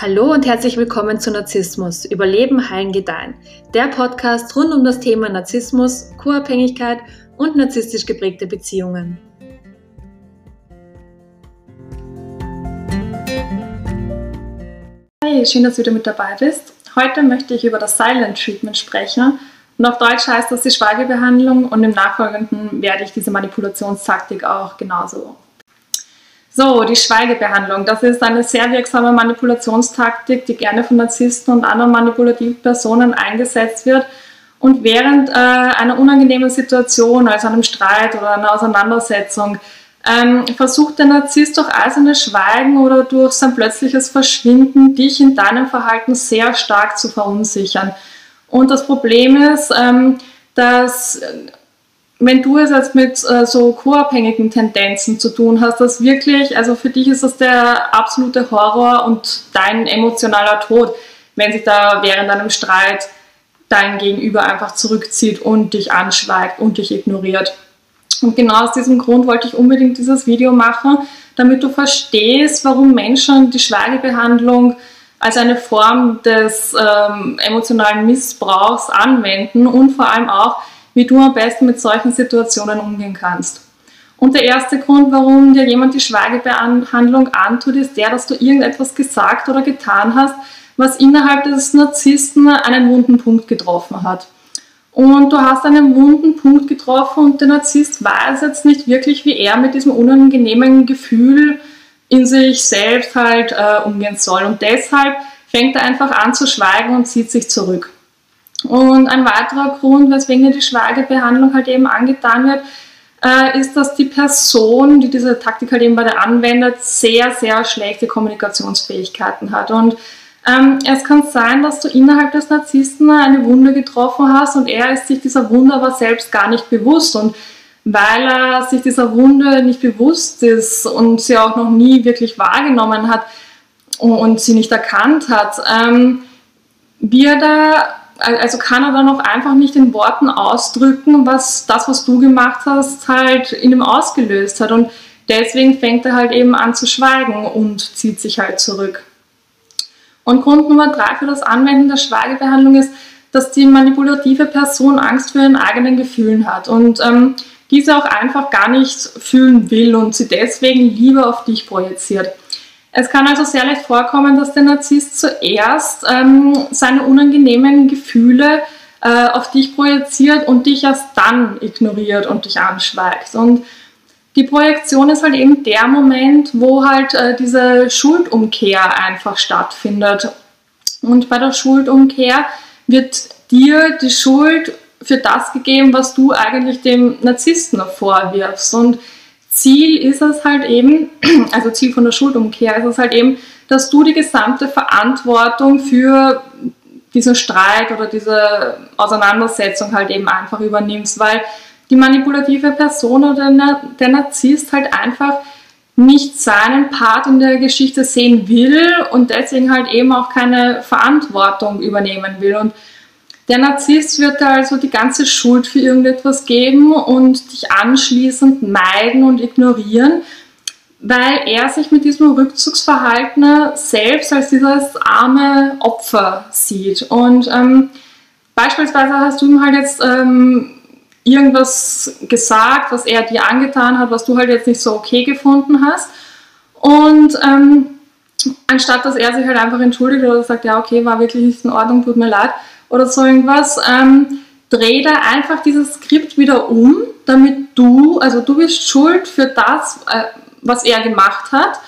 Hallo und herzlich willkommen zu Narzissmus, Überleben, Heilen, Gedeihen. Der Podcast rund um das Thema Narzissmus, Co-Abhängigkeit und narzisstisch geprägte Beziehungen. Hi, schön, dass du wieder mit dabei bist. Heute möchte ich über das Silent Treatment sprechen. Und auf Deutsch heißt das die Schweigebehandlung und im Nachfolgenden werde ich diese Manipulationstaktik auch genauso so, die Schweigebehandlung, das ist eine sehr wirksame Manipulationstaktik, die gerne von Narzissten und anderen manipulativen Personen eingesetzt wird. Und während äh, einer unangenehmen Situation, also einem Streit oder einer Auseinandersetzung, ähm, versucht der Narzisst durch eiserne Schweigen oder durch sein plötzliches Verschwinden dich in deinem Verhalten sehr stark zu verunsichern. Und das Problem ist, ähm, dass wenn du es jetzt mit äh, so co-abhängigen Tendenzen zu tun hast, das wirklich, also für dich ist das der absolute Horror und dein emotionaler Tod, wenn sich da während einem Streit dein Gegenüber einfach zurückzieht und dich anschweigt und dich ignoriert. Und genau aus diesem Grund wollte ich unbedingt dieses Video machen, damit du verstehst, warum Menschen die Schweigebehandlung als eine Form des ähm, emotionalen Missbrauchs anwenden und vor allem auch, wie du am besten mit solchen Situationen umgehen kannst. Und der erste Grund, warum dir jemand die Schweigebehandlung antut, ist der, dass du irgendetwas gesagt oder getan hast, was innerhalb des Narzissten einen wunden Punkt getroffen hat. Und du hast einen wunden Punkt getroffen und der Narzisst weiß jetzt nicht wirklich, wie er mit diesem unangenehmen Gefühl in sich selbst halt äh, umgehen soll. Und deshalb fängt er einfach an zu schweigen und zieht sich zurück. Und ein weiterer Grund, weswegen die Schweigebehandlung halt eben angetan wird, äh, ist, dass die Person, die diese Taktik halt eben bei der anwendet, sehr, sehr schlechte Kommunikationsfähigkeiten hat. Und ähm, es kann sein, dass du innerhalb des Narzissten eine Wunde getroffen hast und er ist sich dieser Wunde aber selbst gar nicht bewusst. Und weil er sich dieser Wunde nicht bewusst ist und sie auch noch nie wirklich wahrgenommen hat und sie nicht erkannt hat, ähm, wird er also kann er dann auch einfach nicht in Worten ausdrücken, was das, was du gemacht hast, halt in ihm ausgelöst hat. Und deswegen fängt er halt eben an zu schweigen und zieht sich halt zurück. Und Grund Nummer drei für das Anwenden der Schweigebehandlung ist, dass die manipulative Person Angst vor ihren eigenen Gefühlen hat und ähm, diese auch einfach gar nicht fühlen will und sie deswegen lieber auf dich projiziert. Es kann also sehr leicht vorkommen, dass der Narzisst zuerst ähm, seine unangenehmen Gefühle äh, auf dich projiziert und dich erst dann ignoriert und dich anschweigt. Und die Projektion ist halt eben der Moment, wo halt äh, diese Schuldumkehr einfach stattfindet. Und bei der Schuldumkehr wird dir die Schuld für das gegeben, was du eigentlich dem Narzissten vorwirfst. Und Ziel ist es halt eben, also Ziel von der Schuldumkehr ist es halt eben, dass du die gesamte Verantwortung für diesen Streit oder diese Auseinandersetzung halt eben einfach übernimmst, weil die manipulative Person oder der Narzisst halt einfach nicht seinen Part in der Geschichte sehen will und deswegen halt eben auch keine Verantwortung übernehmen will. Und der Narzisst wird da also die ganze Schuld für irgendetwas geben und dich anschließend meiden und ignorieren, weil er sich mit diesem Rückzugsverhalten selbst als dieses arme Opfer sieht. Und ähm, beispielsweise hast du ihm halt jetzt ähm, irgendwas gesagt, was er dir angetan hat, was du halt jetzt nicht so okay gefunden hast. Und ähm, anstatt dass er sich halt einfach entschuldigt oder sagt, ja, okay, war wirklich nicht in Ordnung, tut mir leid, oder so irgendwas, ähm, dreh da einfach dieses Skript wieder um, damit du, also du bist schuld für das, äh, was er gemacht hat.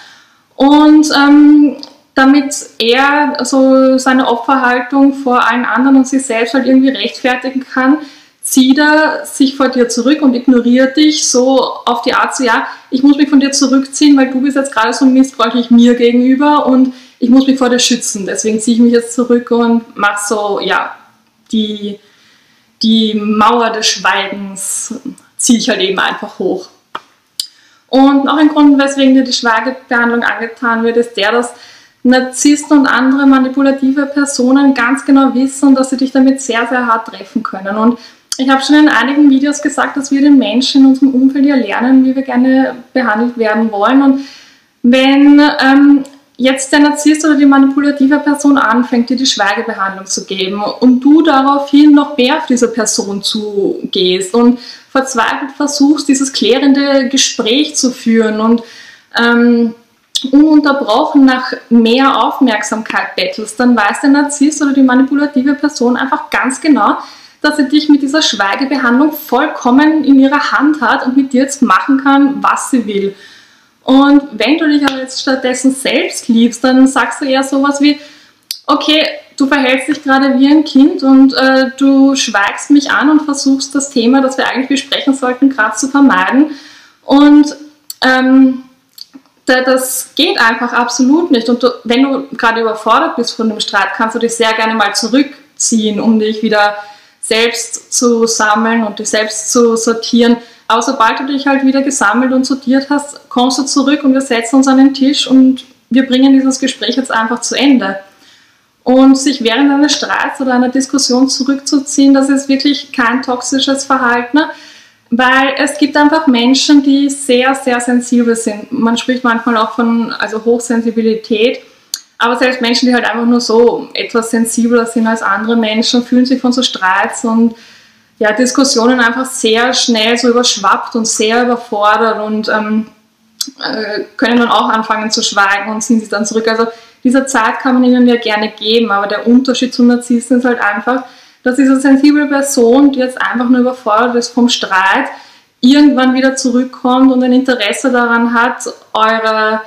Und ähm, damit er so seine Opferhaltung vor allen anderen und sich selbst halt irgendwie rechtfertigen kann, zieht er sich vor dir zurück und ignoriert dich so auf die Art so, ja, ich muss mich von dir zurückziehen, weil du bist jetzt gerade so missbräuchlich mir gegenüber und ich muss mich vor dir schützen. Deswegen ziehe ich mich jetzt zurück und mache so, ja, die, die Mauer des Schweigens ziehe ich halt eben einfach hoch. Und noch ein Grund, weswegen dir die Schweigebehandlung angetan wird, ist der, dass Narzissten und andere manipulative Personen ganz genau wissen, dass sie dich damit sehr, sehr hart treffen können. Und ich habe schon in einigen Videos gesagt, dass wir den Menschen in unserem Umfeld ja lernen, wie wir gerne behandelt werden wollen. Und wenn ähm, jetzt der Narzisst oder die manipulative Person anfängt, dir die Schweigebehandlung zu geben und du daraufhin noch mehr auf diese Person zugehst und verzweifelt versuchst, dieses klärende Gespräch zu führen und ähm, ununterbrochen nach mehr Aufmerksamkeit bettelst, dann weiß der Narzisst oder die manipulative Person einfach ganz genau, dass sie dich mit dieser Schweigebehandlung vollkommen in ihrer Hand hat und mit dir jetzt machen kann, was sie will. Und wenn du dich aber jetzt stattdessen selbst liebst, dann sagst du eher sowas wie, okay, du verhältst dich gerade wie ein Kind und äh, du schweigst mich an und versuchst das Thema, das wir eigentlich besprechen sollten, gerade zu vermeiden. Und ähm, das geht einfach absolut nicht. Und du, wenn du gerade überfordert bist von dem Streit, kannst du dich sehr gerne mal zurückziehen, um dich wieder selbst zu sammeln und dich selbst zu sortieren. Aber sobald du dich halt wieder gesammelt und sortiert hast, kommst du zurück und wir setzen uns an den Tisch und wir bringen dieses Gespräch jetzt einfach zu Ende. Und sich während eines Streits oder einer Diskussion zurückzuziehen, das ist wirklich kein toxisches Verhalten, weil es gibt einfach Menschen, die sehr, sehr sensibel sind. Man spricht manchmal auch von also Hochsensibilität. Aber selbst Menschen, die halt einfach nur so etwas sensibler sind als andere Menschen, fühlen sich von so Streits und ja, Diskussionen einfach sehr schnell so überschwappt und sehr überfordert und ähm, äh, können dann auch anfangen zu schweigen und ziehen sich dann zurück. Also diese Zeit kann man ihnen ja gerne geben, aber der Unterschied zum Narzissten ist halt einfach, dass diese sensible Person, die jetzt einfach nur überfordert ist vom Streit, irgendwann wieder zurückkommt und ein Interesse daran hat, eure,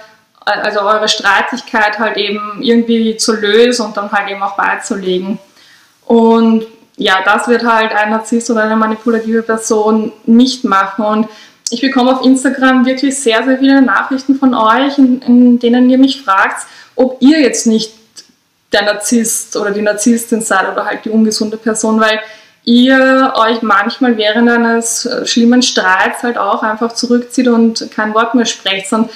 also eure Streitigkeit halt eben irgendwie zu lösen und dann halt eben auch beizulegen. Und ja, das wird halt ein Narzisst oder eine manipulative Person nicht machen. Und ich bekomme auf Instagram wirklich sehr, sehr viele Nachrichten von euch, in, in denen ihr mich fragt, ob ihr jetzt nicht der Narzisst oder die Narzisstin seid oder halt die ungesunde Person, weil ihr euch manchmal während eines äh, schlimmen Streits halt auch einfach zurückzieht und kein Wort mehr sprecht. Und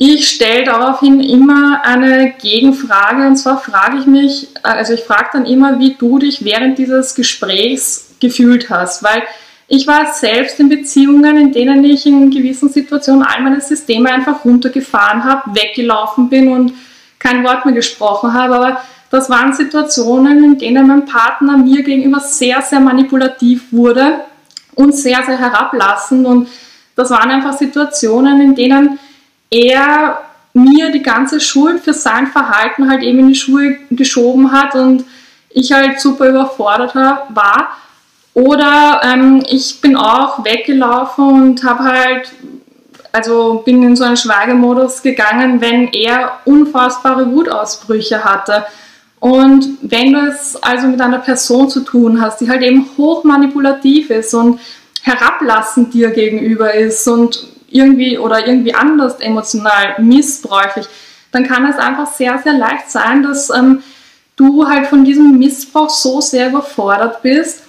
ich stelle daraufhin immer eine Gegenfrage und zwar frage ich mich, also ich frage dann immer, wie du dich während dieses Gesprächs gefühlt hast, weil ich war selbst in Beziehungen, in denen ich in gewissen Situationen all meine Systeme einfach runtergefahren habe, weggelaufen bin und kein Wort mehr gesprochen habe, aber das waren Situationen, in denen mein Partner mir gegenüber sehr, sehr manipulativ wurde und sehr, sehr herablassend. Und das waren einfach Situationen, in denen er mir die ganze Schuld für sein Verhalten halt eben in die Schuhe geschoben hat und ich halt super überfordert war. Oder ähm, ich bin auch weggelaufen und habe halt, also bin in so einen Schweigemodus gegangen, wenn er unfassbare Wutausbrüche hatte. Und wenn du es also mit einer Person zu tun hast, die halt eben hochmanipulativ ist und herablassend dir gegenüber ist und irgendwie oder irgendwie anders emotional missbräuchlich, dann kann es einfach sehr, sehr leicht sein, dass ähm, du halt von diesem Missbrauch so sehr überfordert bist,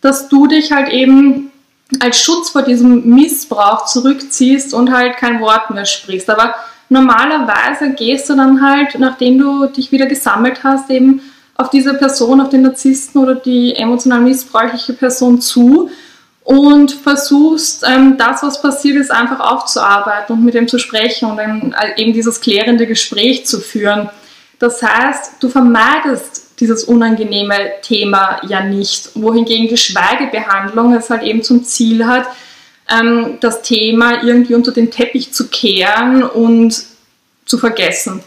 dass du dich halt eben als Schutz vor diesem Missbrauch zurückziehst und halt kein Wort mehr sprichst. Aber normalerweise gehst du dann halt, nachdem du dich wieder gesammelt hast, eben auf diese Person, auf den Narzissten oder die emotional missbräuchliche Person zu und versuchst, ähm, das, was passiert ist, einfach aufzuarbeiten und mit ihm zu sprechen und dann äh, eben dieses klärende Gespräch zu führen. Das heißt, du vermeidest dieses unangenehme Thema ja nicht, wohingegen die Schweigebehandlung es halt eben zum Ziel hat, ähm, das Thema irgendwie unter den Teppich zu kehren und zu vergessen.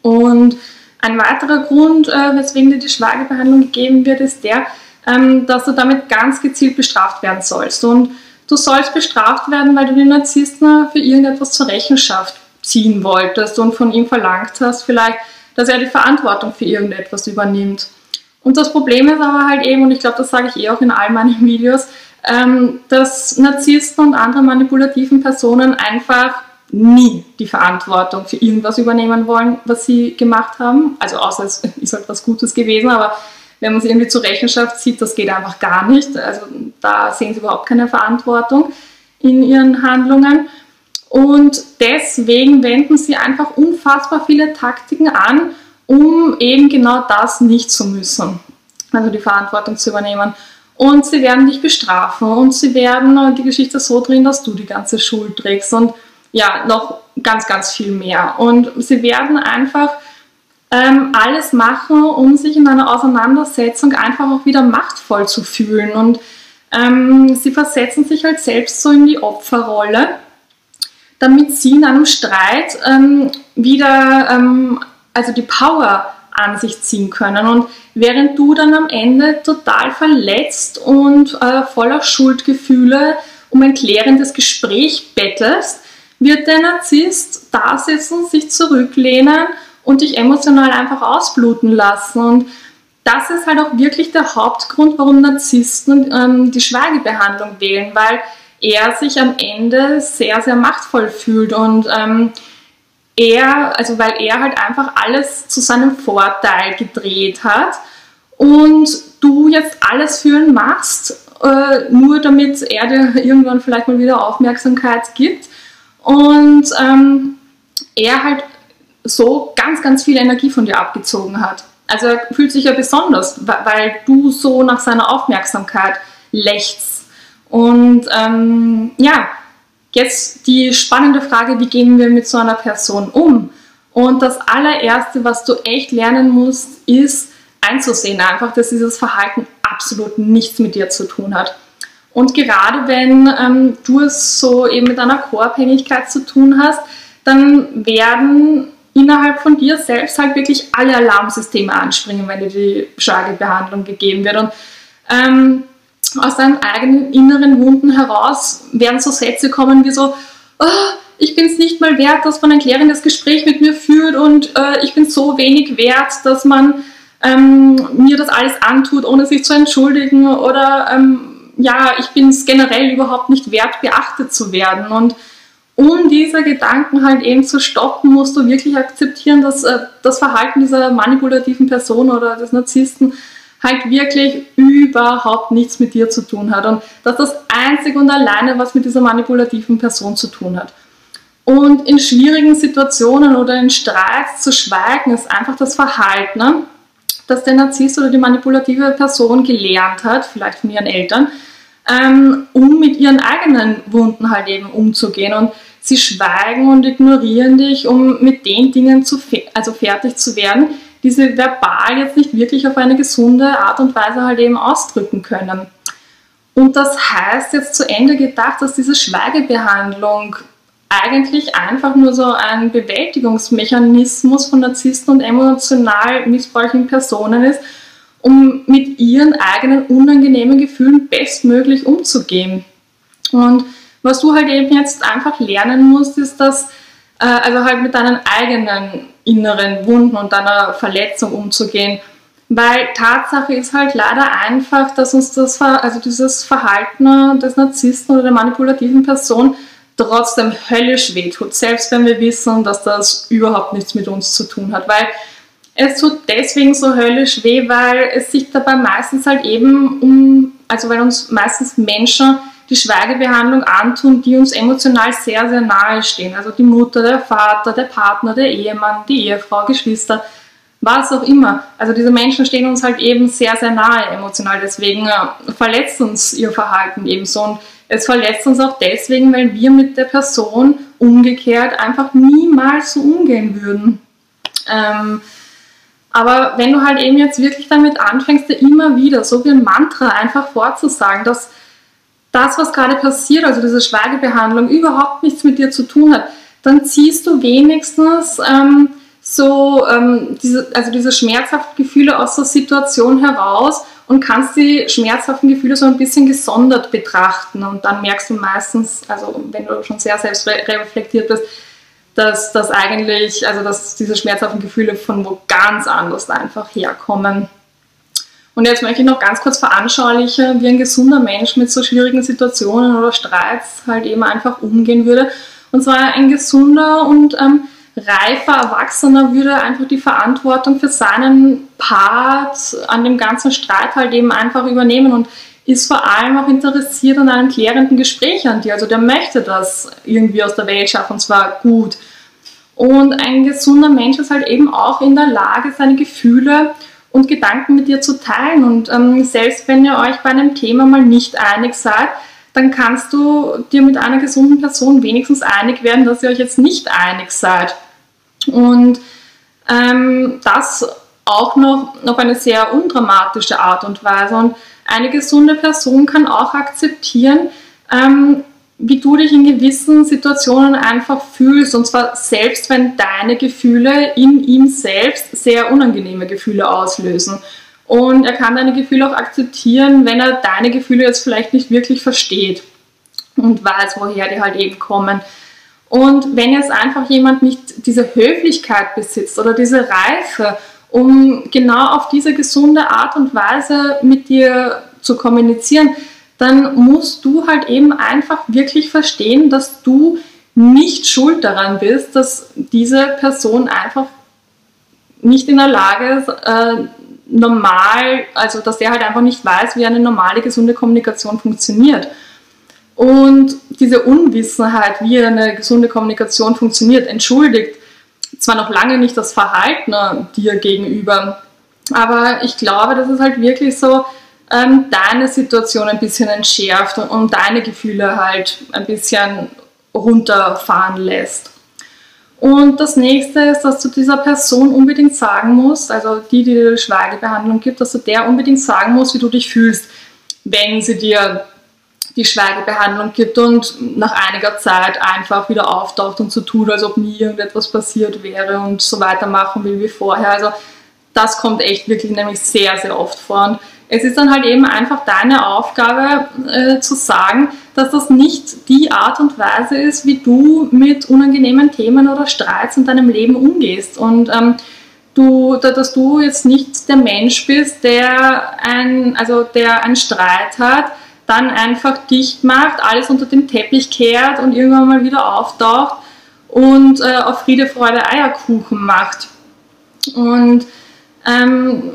Und ein weiterer Grund, äh, weswegen dir die Schweigebehandlung gegeben wird, ist der, ähm, dass du damit ganz gezielt bestraft werden sollst. Und du sollst bestraft werden, weil du den Narzissten für irgendetwas zur Rechenschaft ziehen wolltest und von ihm verlangt hast, vielleicht, dass er die Verantwortung für irgendetwas übernimmt. Und das Problem ist aber halt eben, und ich glaube, das sage ich eh auch in all meinen Videos, ähm, dass Narzissten und andere manipulativen Personen einfach nie die Verantwortung für irgendwas übernehmen wollen, was sie gemacht haben. Also außer es ist halt was Gutes gewesen, aber wenn man sie irgendwie zur Rechenschaft zieht, das geht einfach gar nicht. Also da sehen sie überhaupt keine Verantwortung in ihren Handlungen. Und deswegen wenden sie einfach unfassbar viele Taktiken an, um eben genau das nicht zu müssen. Also die Verantwortung zu übernehmen. Und sie werden dich bestrafen und sie werden die Geschichte so drehen, dass du die ganze Schuld trägst. Und ja, noch ganz, ganz viel mehr. Und sie werden einfach ähm, alles machen, um sich in einer Auseinandersetzung einfach auch wieder machtvoll zu fühlen. Und ähm, sie versetzen sich halt selbst so in die Opferrolle, damit sie in einem Streit ähm, wieder ähm, also die Power an sich ziehen können. Und während du dann am Ende total verletzt und äh, voller Schuldgefühle um ein klärendes Gespräch bettelst, wird der Narzisst da sitzen, sich zurücklehnen und dich emotional einfach ausbluten lassen. Und das ist halt auch wirklich der Hauptgrund, warum Narzissten ähm, die Schweigebehandlung wählen, weil er sich am Ende sehr, sehr machtvoll fühlt und ähm, er, also weil er halt einfach alles zu seinem Vorteil gedreht hat und du jetzt alles für ihn machst, äh, nur damit er dir irgendwann vielleicht mal wieder Aufmerksamkeit gibt und ähm, er halt so ganz, ganz viel Energie von dir abgezogen hat. Also er fühlt sich ja besonders, weil du so nach seiner Aufmerksamkeit lächst. Und ähm, ja, jetzt die spannende Frage, wie gehen wir mit so einer Person um? Und das allererste, was du echt lernen musst, ist einzusehen einfach, dass dieses Verhalten absolut nichts mit dir zu tun hat. Und gerade wenn ähm, du es so eben mit einer Co-Abhängigkeit zu tun hast, dann werden innerhalb von dir selbst halt wirklich alle Alarmsysteme anspringen, wenn dir die Schlagebehandlung gegeben wird. Und ähm, aus deinen eigenen inneren Wunden heraus werden so Sätze kommen wie so, oh, ich bin es nicht mal wert, dass man ein klärendes Gespräch mit mir führt und äh, ich bin so wenig wert, dass man ähm, mir das alles antut, ohne sich zu entschuldigen oder ähm, ja, ich bin es generell überhaupt nicht wert, beachtet zu werden. Und um diese Gedanken halt eben zu stoppen, musst du wirklich akzeptieren, dass äh, das Verhalten dieser manipulativen Person oder des Narzissten halt wirklich überhaupt nichts mit dir zu tun hat und dass das einzig und alleine was mit dieser manipulativen Person zu tun hat. Und in schwierigen Situationen oder in Streits zu schweigen, ist einfach das Verhalten, ne, das der Narzisst oder die manipulative Person gelernt hat, vielleicht von ihren Eltern, ähm, um mit ihren eigenen Wunden halt eben umzugehen. Und sie schweigen und ignorieren dich, um mit den Dingen zu also fertig zu werden, die sie verbal jetzt nicht wirklich auf eine gesunde Art und Weise halt eben ausdrücken können. Und das heißt jetzt zu Ende gedacht, dass diese Schweigebehandlung eigentlich einfach nur so ein Bewältigungsmechanismus von Narzissten und emotional missbräuchlichen Personen ist, um mit ihren eigenen unangenehmen Gefühlen bestmöglich umzugehen. Und was du halt eben jetzt einfach lernen musst, ist, dass äh, also halt mit deinen eigenen inneren Wunden und deiner Verletzung umzugehen. Weil Tatsache ist halt leider einfach, dass uns das, also dieses Verhalten des Narzissten oder der manipulativen Person trotzdem höllisch wehtut, selbst wenn wir wissen, dass das überhaupt nichts mit uns zu tun hat. Weil es tut deswegen so höllisch weh, weil es sich dabei meistens halt eben um, also weil uns meistens Menschen die Schweigebehandlung antun, die uns emotional sehr, sehr nahe stehen. Also die Mutter, der Vater, der Partner, der Ehemann, die Ehefrau, Geschwister, was auch immer. Also diese Menschen stehen uns halt eben sehr, sehr nahe emotional. Deswegen äh, verletzt uns ihr Verhalten ebenso. Und es verletzt uns auch deswegen, weil wir mit der Person umgekehrt einfach niemals so umgehen würden. Ähm, aber wenn du halt eben jetzt wirklich damit anfängst, dir immer wieder so wie ein Mantra einfach vorzusagen, dass das, was gerade passiert, also diese Schweigebehandlung, überhaupt nichts mit dir zu tun hat, dann ziehst du wenigstens ähm, so ähm, diese, also diese schmerzhaften Gefühle aus der Situation heraus und kannst die schmerzhaften Gefühle so ein bisschen gesondert betrachten. Und dann merkst du meistens, also wenn du schon sehr selbstreflektiert bist, dass das eigentlich, also dass diese schmerzhaften Gefühle von wo ganz anders einfach herkommen. Und jetzt möchte ich noch ganz kurz veranschaulichen, wie ein gesunder Mensch mit so schwierigen Situationen oder Streits halt eben einfach umgehen würde. Und zwar ein gesunder und ähm, reifer Erwachsener würde einfach die Verantwortung für seinen Part an dem ganzen Streit halt eben einfach übernehmen und ist vor allem auch interessiert an einem klärenden Gespräch an dir. Also der möchte das irgendwie aus der Welt schaffen und zwar gut. Und ein gesunder Mensch ist halt eben auch in der Lage, seine Gefühle und Gedanken mit dir zu teilen. Und ähm, selbst wenn ihr euch bei einem Thema mal nicht einig seid, dann kannst du dir mit einer gesunden Person wenigstens einig werden, dass ihr euch jetzt nicht einig seid. Und ähm, das auch noch auf eine sehr undramatische Art und Weise. Und eine gesunde Person kann auch akzeptieren, ähm, wie du dich in gewissen Situationen einfach fühlst. Und zwar selbst, wenn deine Gefühle in ihm selbst sehr unangenehme Gefühle auslösen. Und er kann deine Gefühle auch akzeptieren, wenn er deine Gefühle jetzt vielleicht nicht wirklich versteht und weiß, woher die halt eben kommen. Und wenn jetzt einfach jemand nicht diese Höflichkeit besitzt oder diese Reife, um genau auf diese gesunde Art und Weise mit dir zu kommunizieren, dann musst du halt eben einfach wirklich verstehen, dass du nicht schuld daran bist, dass diese Person einfach nicht in der Lage ist, äh, normal, also dass der halt einfach nicht weiß, wie eine normale, gesunde Kommunikation funktioniert. Und diese Unwissenheit, wie eine gesunde Kommunikation funktioniert, entschuldigt zwar noch lange nicht das Verhalten dir gegenüber, aber ich glaube, dass es halt wirklich so ähm, deine Situation ein bisschen entschärft und, und deine Gefühle halt ein bisschen runterfahren lässt. Und das nächste ist, dass du dieser Person unbedingt sagen musst, also die, die dir Schweigebehandlung gibt, dass du der unbedingt sagen musst, wie du dich fühlst, wenn sie dir die Schweigebehandlung gibt und nach einiger Zeit einfach wieder auftaucht und so tut, als ob nie irgendetwas passiert wäre und so weitermachen will wie vorher. Also das kommt echt wirklich nämlich sehr, sehr oft vor. Und es ist dann halt eben einfach deine Aufgabe äh, zu sagen, dass das nicht die Art und Weise ist, wie du mit unangenehmen Themen oder Streits in deinem Leben umgehst. Und ähm, du, dass du jetzt nicht der Mensch bist, der ein, also der einen Streit hat, dann einfach dicht macht, alles unter den Teppich kehrt und irgendwann mal wieder auftaucht und äh, auf Friede, Freude, Eierkuchen macht. Und ähm,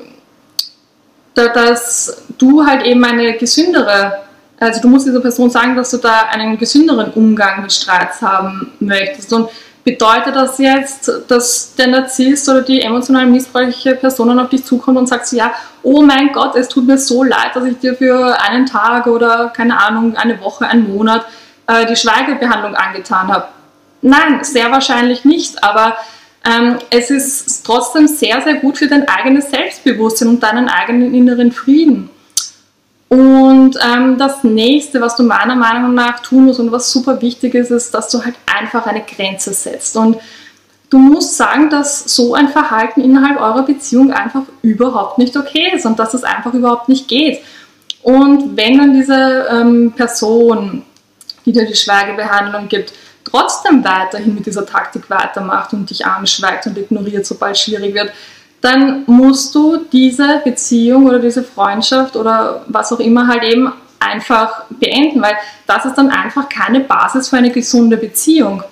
dass du halt eben eine gesündere, also du musst dieser Person sagen, dass du da einen gesünderen Umgang mit Streits haben möchtest. Und bedeutet das jetzt, dass der Narzisst oder die emotional missbräuchliche Person auf dich zukommt und sagt so, ja, oh mein Gott, es tut mir so leid, dass ich dir für einen Tag oder keine Ahnung, eine Woche, einen Monat äh, die Schweigebehandlung angetan habe? Nein, sehr wahrscheinlich nicht, aber ähm, es ist trotzdem sehr, sehr gut für dein eigenes Selbstbewusstsein und deinen eigenen inneren Frieden. Und ähm, das nächste, was du meiner Meinung nach tun musst und was super wichtig ist, ist, dass du halt einfach eine Grenze setzt. Und du musst sagen, dass so ein Verhalten innerhalb eurer Beziehung einfach überhaupt nicht okay ist und dass es einfach überhaupt nicht geht. Und wenn dann diese ähm, Person, die dir die Schweigebehandlung gibt, trotzdem weiterhin mit dieser Taktik weitermacht und dich anschweigt und ignoriert, sobald es schwierig wird, dann musst du diese Beziehung oder diese Freundschaft oder was auch immer halt eben einfach beenden, weil das ist dann einfach keine Basis für eine gesunde Beziehung.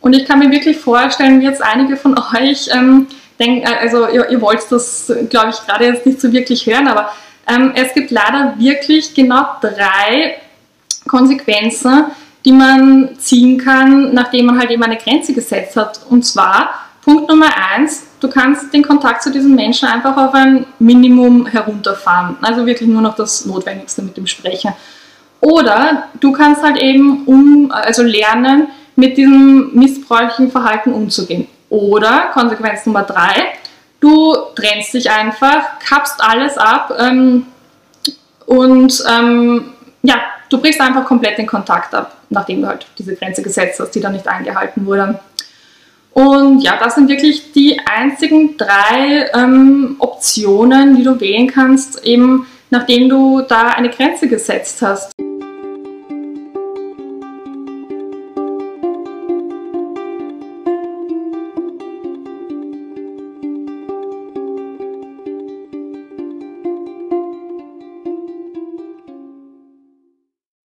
Und ich kann mir wirklich vorstellen, wie jetzt einige von euch ähm, denken, äh, also ihr, ihr wollt das, glaube ich, gerade jetzt nicht so wirklich hören, aber ähm, es gibt leider wirklich genau drei Konsequenzen, die man ziehen kann, nachdem man halt eben eine Grenze gesetzt hat. Und zwar Punkt Nummer eins, du kannst den Kontakt zu diesem Menschen einfach auf ein Minimum herunterfahren. Also wirklich nur noch das Notwendigste mit dem sprechen. Oder du kannst halt eben um, also lernen, mit diesem missbräuchlichen Verhalten umzugehen. Oder Konsequenz Nummer drei, du trennst dich einfach, kappst alles ab ähm, und ähm, ja, du brichst einfach komplett den Kontakt ab, nachdem du halt diese Grenze gesetzt hast, die dann nicht eingehalten wurde. Und ja, das sind wirklich die einzigen drei ähm, Optionen, die du wählen kannst, eben nachdem du da eine Grenze gesetzt hast.